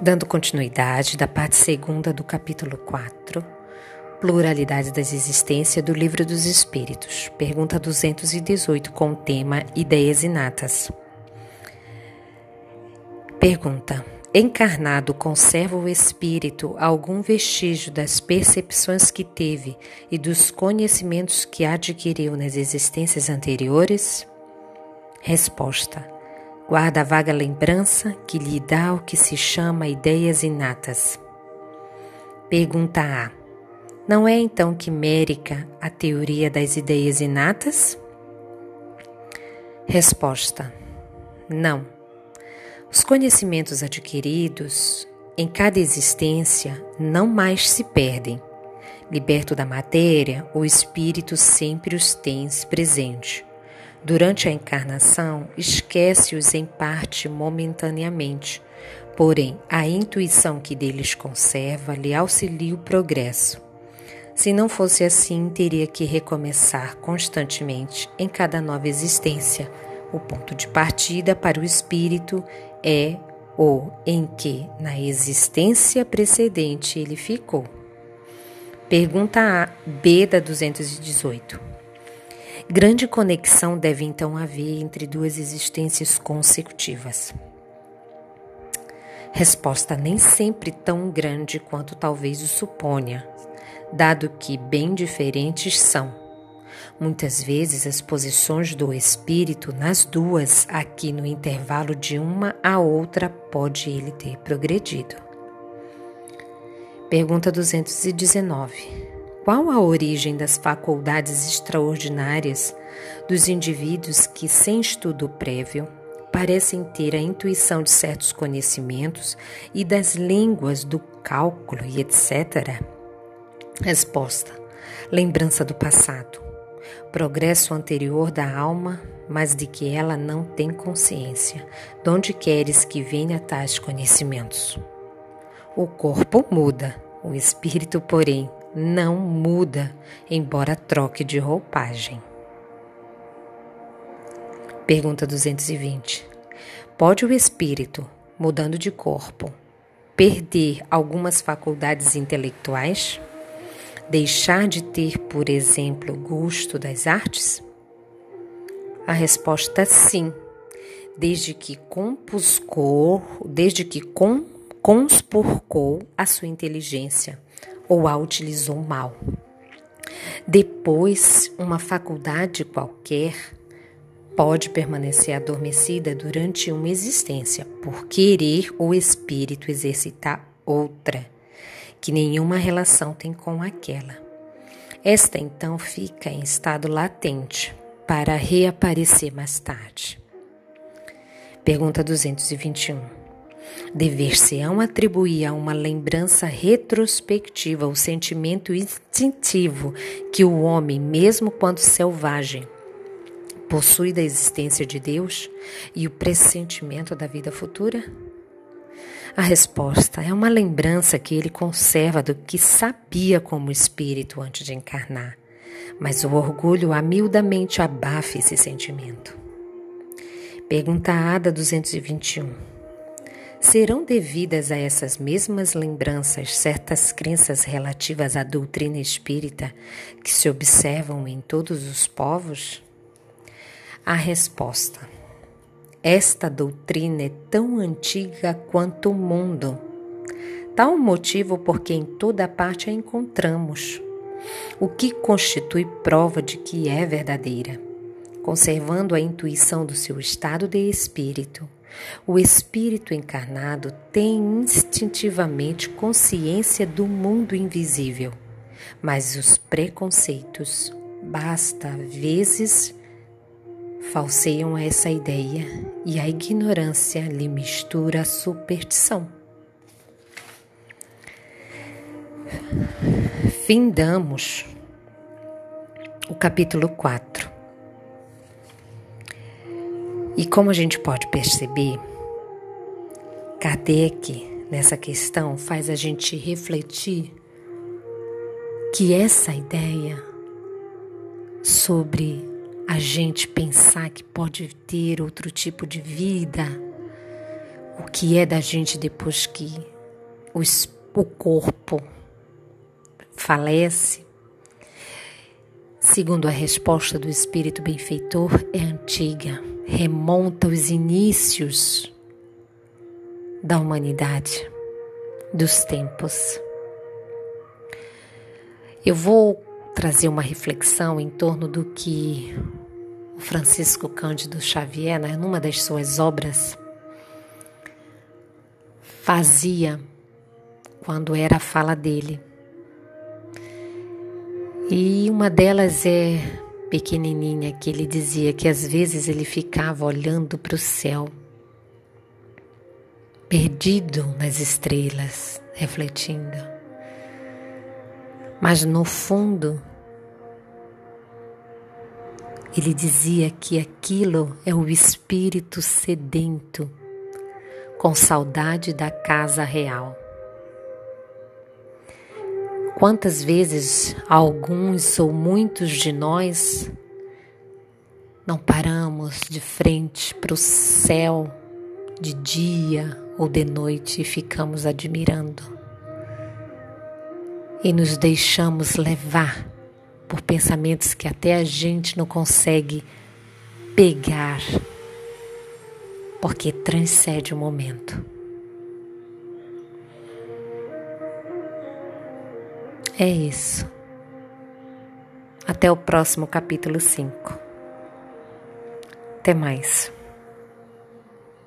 Dando continuidade da parte segunda do capítulo 4, Pluralidade das Existências do Livro dos Espíritos, pergunta 218 com o tema Ideias Inatas. Pergunta: Encarnado conserva o espírito algum vestígio das percepções que teve e dos conhecimentos que adquiriu nas existências anteriores? Resposta: Guarda a vaga lembrança que lhe dá o que se chama ideias inatas. Pergunta A. Não é então quimérica a teoria das ideias inatas? Resposta: Não. Os conhecimentos adquiridos em cada existência não mais se perdem. Liberto da matéria, o espírito sempre os tem presente Durante a encarnação, esquece-os em parte momentaneamente, porém a intuição que deles conserva lhe auxilia o progresso. Se não fosse assim, teria que recomeçar constantemente em cada nova existência. O ponto de partida para o espírito é o em que, na existência precedente, ele ficou. Pergunta A, B da 218. Grande conexão deve então haver entre duas existências consecutivas. Resposta nem sempre tão grande quanto talvez o suponha, dado que bem diferentes são. Muitas vezes as posições do espírito nas duas, aqui no intervalo de uma a outra, pode ele ter progredido. Pergunta 219. Qual a origem das faculdades extraordinárias dos indivíduos que, sem estudo prévio, parecem ter a intuição de certos conhecimentos e das línguas do cálculo e etc? Resposta: lembrança do passado, progresso anterior da alma, mas de que ela não tem consciência. De onde queres que venha tais conhecimentos? O corpo muda, o espírito, porém, não muda, embora troque de roupagem. Pergunta 220. Pode o espírito, mudando de corpo, perder algumas faculdades intelectuais? Deixar de ter, por exemplo, gosto das artes? A resposta é sim, desde que compuscou, desde que com, conspurcou a sua inteligência ou a utilizou mal. Depois, uma faculdade qualquer pode permanecer adormecida durante uma existência por querer o espírito exercitar outra, que nenhuma relação tem com aquela. Esta então fica em estado latente para reaparecer mais tarde. Pergunta 221. Dever-se-ão atribuir a uma lembrança retrospectiva o sentimento instintivo que o homem, mesmo quando selvagem, possui da existência de Deus e o pressentimento da vida futura? A resposta é uma lembrança que ele conserva do que sabia como espírito antes de encarnar, mas o orgulho amildamente abafa esse sentimento. Pergunta Ada 221. Serão devidas a essas mesmas lembranças certas crenças relativas à doutrina espírita que se observam em todos os povos? A resposta: Esta doutrina é tão antiga quanto o mundo. Tal motivo porque em toda parte a encontramos, o que constitui prova de que é verdadeira, conservando a intuição do seu estado de espírito o espírito encarnado tem instintivamente consciência do mundo invisível, mas os preconceitos, basta vezes, falseiam essa ideia e a ignorância lhe mistura a superstição. Findamos o capítulo 4. E como a gente pode perceber, Kardec, nessa questão, faz a gente refletir que essa ideia sobre a gente pensar que pode ter outro tipo de vida o que é da gente depois que o, o corpo falece, segundo a resposta do espírito benfeitor, é antiga, remonta aos inícios da humanidade, dos tempos. Eu vou trazer uma reflexão em torno do que o Francisco Cândido Xavier, né, numa das suas obras, fazia quando era a fala dele. E uma delas é pequenininha, que ele dizia que às vezes ele ficava olhando para o céu, perdido nas estrelas, refletindo. Mas no fundo, ele dizia que aquilo é o espírito sedento com saudade da casa real. Quantas vezes alguns ou muitos de nós não paramos de frente para o céu de dia ou de noite e ficamos admirando e nos deixamos levar por pensamentos que até a gente não consegue pegar porque transcende o momento. É isso. Até o próximo capítulo 5. Até mais.